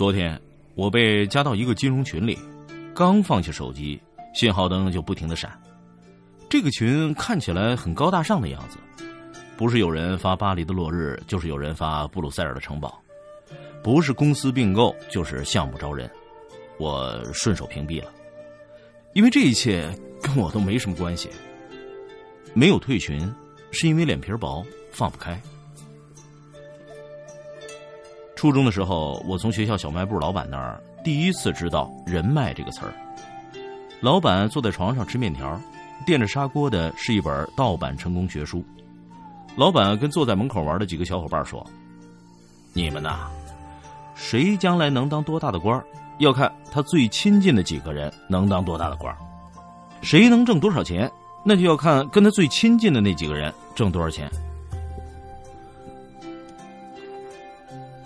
昨天我被加到一个金融群里，刚放下手机，信号灯就不停的闪。这个群看起来很高大上的样子，不是有人发巴黎的落日，就是有人发布鲁塞尔的城堡，不是公司并购，就是项目招人。我顺手屏蔽了，因为这一切跟我都没什么关系。没有退群，是因为脸皮薄，放不开。初中的时候，我从学校小卖部老板那儿第一次知道“人脉”这个词儿。老板坐在床上吃面条，垫着砂锅的是一本盗版成功学书。老板跟坐在门口玩的几个小伙伴说：“你们呐，谁将来能当多大的官要看他最亲近的几个人能当多大的官谁能挣多少钱，那就要看跟他最亲近的那几个人挣多少钱。”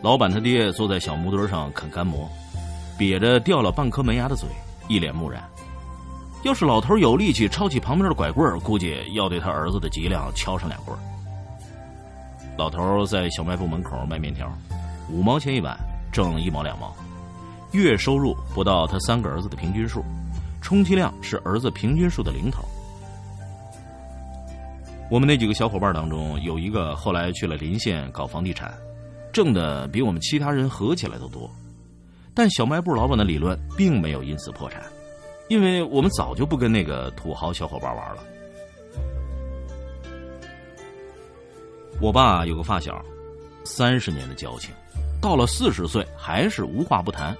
老板他爹坐在小木墩上啃干馍，瘪着掉了半颗门牙的嘴，一脸木然。要是老头有力气抄起旁边的拐棍估计要对他儿子的脊梁敲上两棍老头在小卖部门口卖面条，五毛钱一碗，挣一毛两毛，月收入不到他三个儿子的平均数，充其量是儿子平均数的零头。我们那几个小伙伴当中，有一个后来去了临县搞房地产。挣的比我们其他人合起来都多，但小卖部老板的理论并没有因此破产，因为我们早就不跟那个土豪小伙伴玩了。我爸有个发小，三十年的交情，到了四十岁还是无话不谈。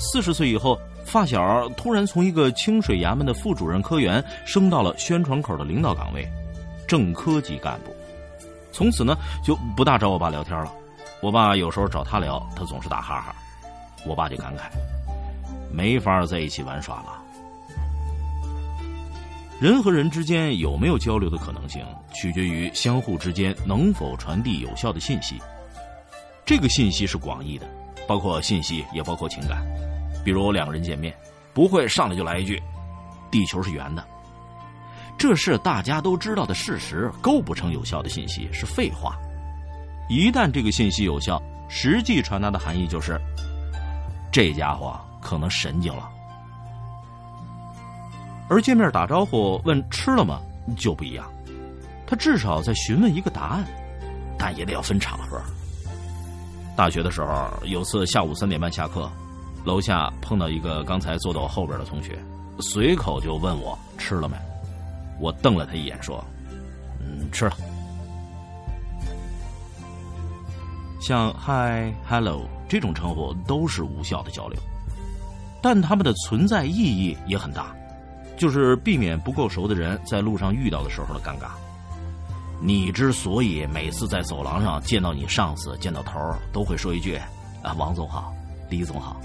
四十岁以后，发小突然从一个清水衙门的副主任科员升到了宣传口的领导岗位，正科级干部，从此呢就不大找我爸聊天了。我爸有时候找他聊，他总是打哈哈，我爸就感慨，没法在一起玩耍了。人和人之间有没有交流的可能性，取决于相互之间能否传递有效的信息。这个信息是广义的，包括信息，也包括情感。比如两个人见面，不会上来就来一句“地球是圆的”，这是大家都知道的事实，构不成有效的信息，是废话。一旦这个信息有效，实际传达的含义就是，这家伙可能神经了。而见面打招呼问吃了吗就不一样，他至少在询问一个答案，但也得要分场合。大学的时候，有次下午三点半下课，楼下碰到一个刚才坐到我后边的同学，随口就问我吃了没，我瞪了他一眼说：“嗯，吃了。”像 “Hi”、“Hello” 这种称呼都是无效的交流，但他们的存在意义也很大，就是避免不够熟的人在路上遇到的时候的尴尬。你之所以每次在走廊上见到你上司、见到头都会说一句“啊，王总好，李总好”，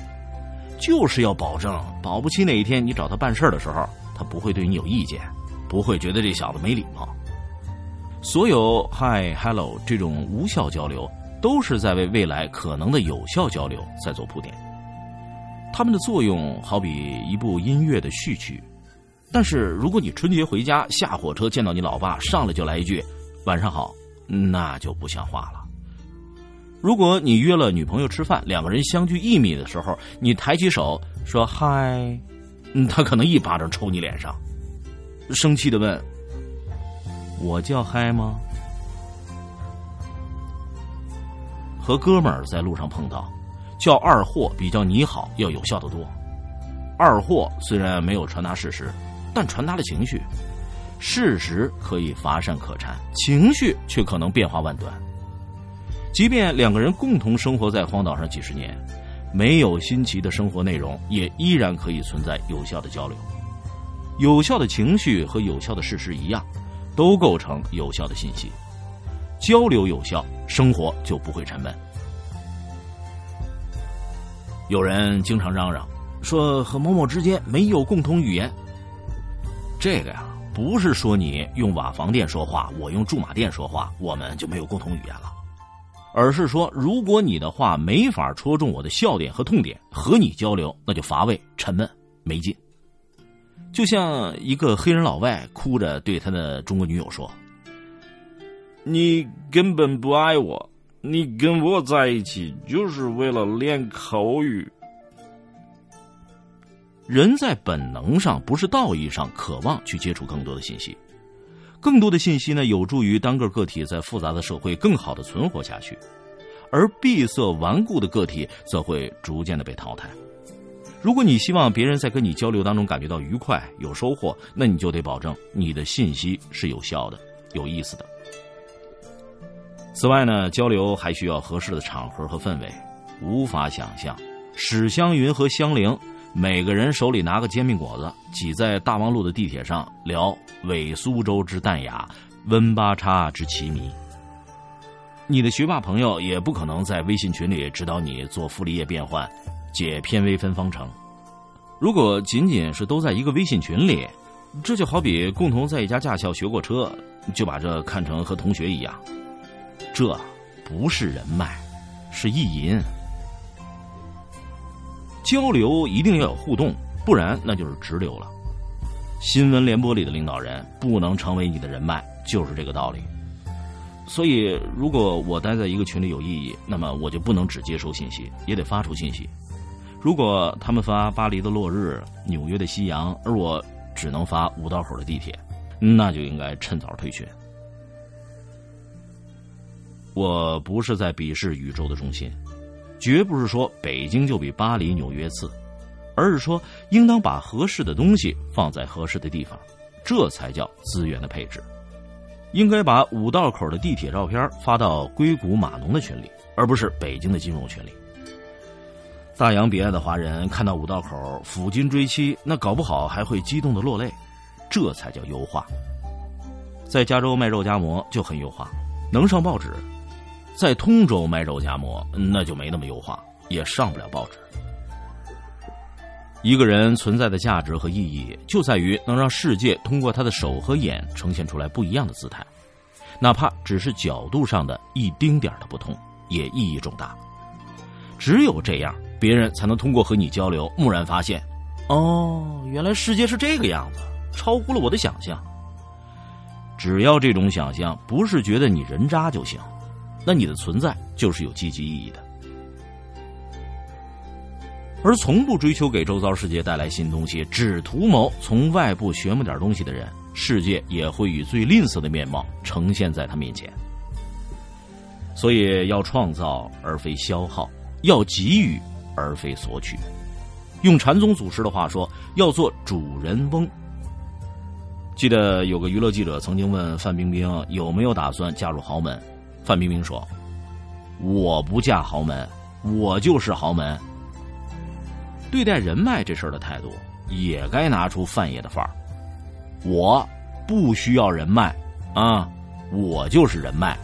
就是要保证保不齐哪一天你找他办事的时候，他不会对你有意见，不会觉得这小子没礼貌。所有 “Hi”、“Hello” 这种无效交流。都是在为未来可能的有效交流在做铺垫。他们的作用好比一部音乐的序曲，但是如果你春节回家下火车见到你老爸，上来就来一句“晚上好”，那就不像话了。如果你约了女朋友吃饭，两个人相距一米的时候，你抬起手说“嗨”，他可能一巴掌抽你脸上，生气的问：“我叫嗨吗？”和哥们儿在路上碰到，叫二货比叫你好要有效的多。二货虽然没有传达事实，但传达了情绪。事实可以乏善可陈，情绪却可能变化万端。即便两个人共同生活在荒岛上几十年，没有新奇的生活内容，也依然可以存在有效的交流。有效的情绪和有效的事实一样，都构成有效的信息。交流有效，生活就不会沉闷。有人经常嚷嚷说和某某之间没有共同语言。这个呀，不是说你用瓦房店说话，我用驻马店说话，我们就没有共同语言了，而是说，如果你的话没法戳中我的笑点和痛点，和你交流那就乏味、沉闷、没劲。就像一个黑人老外哭着对他的中国女友说：“你根本不爱我，你跟我在一起就是为了练口语。”人在本能上，不是道义上，渴望去接触更多的信息。更多的信息呢，有助于单个个体在复杂的社会更好的存活下去，而闭塞顽固的个体则会逐渐的被淘汰。如果你希望别人在跟你交流当中感觉到愉快、有收获，那你就得保证你的信息是有效的、有意思的。此外呢，交流还需要合适的场合和氛围。无法想象，史湘云和香菱。每个人手里拿个煎饼果子，挤在大望路的地铁上聊伪苏州之淡雅，温八叉之奇迷。你的学霸朋友也不可能在微信群里指导你做傅立叶变换、解偏微分方程。如果仅仅是都在一个微信群里，这就好比共同在一家驾校学过车，就把这看成和同学一样，这不是人脉，是意淫。交流一定要有互动，不然那就是直流了。新闻联播里的领导人不能成为你的人脉，就是这个道理。所以，如果我待在一个群里有意义，那么我就不能只接收信息，也得发出信息。如果他们发巴黎的落日、纽约的夕阳，而我只能发五道口的地铁，那就应该趁早退群。我不是在鄙视宇宙的中心。绝不是说北京就比巴黎、纽约次，而是说应当把合适的东西放在合适的地方，这才叫资源的配置。应该把五道口的地铁照片发到硅谷码农的群里，而不是北京的金融群里。大洋彼岸的华人看到五道口抚金追妻，那搞不好还会激动的落泪，这才叫优化。在加州卖肉夹馍就很优化，能上报纸。在通州卖肉夹馍，那就没那么优化，也上不了报纸。一个人存在的价值和意义，就在于能让世界通过他的手和眼呈现出来不一样的姿态，哪怕只是角度上的一丁点的不同，也意义重大。只有这样，别人才能通过和你交流，蓦然发现，哦，原来世界是这个样子，超乎了我的想象。只要这种想象不是觉得你人渣就行。那你的存在就是有积极意义的，而从不追求给周遭世界带来新东西，只图谋从外部学么点东西的人，世界也会以最吝啬的面貌呈现在他面前。所以要创造而非消耗，要给予而非索取。用禅宗祖师的话说，要做主人翁。记得有个娱乐记者曾经问范冰冰有没有打算嫁入豪门。范冰冰说：“我不嫁豪门，我就是豪门。对待人脉这事儿的态度，也该拿出范爷的范儿。我不需要人脉，啊，我就是人脉。”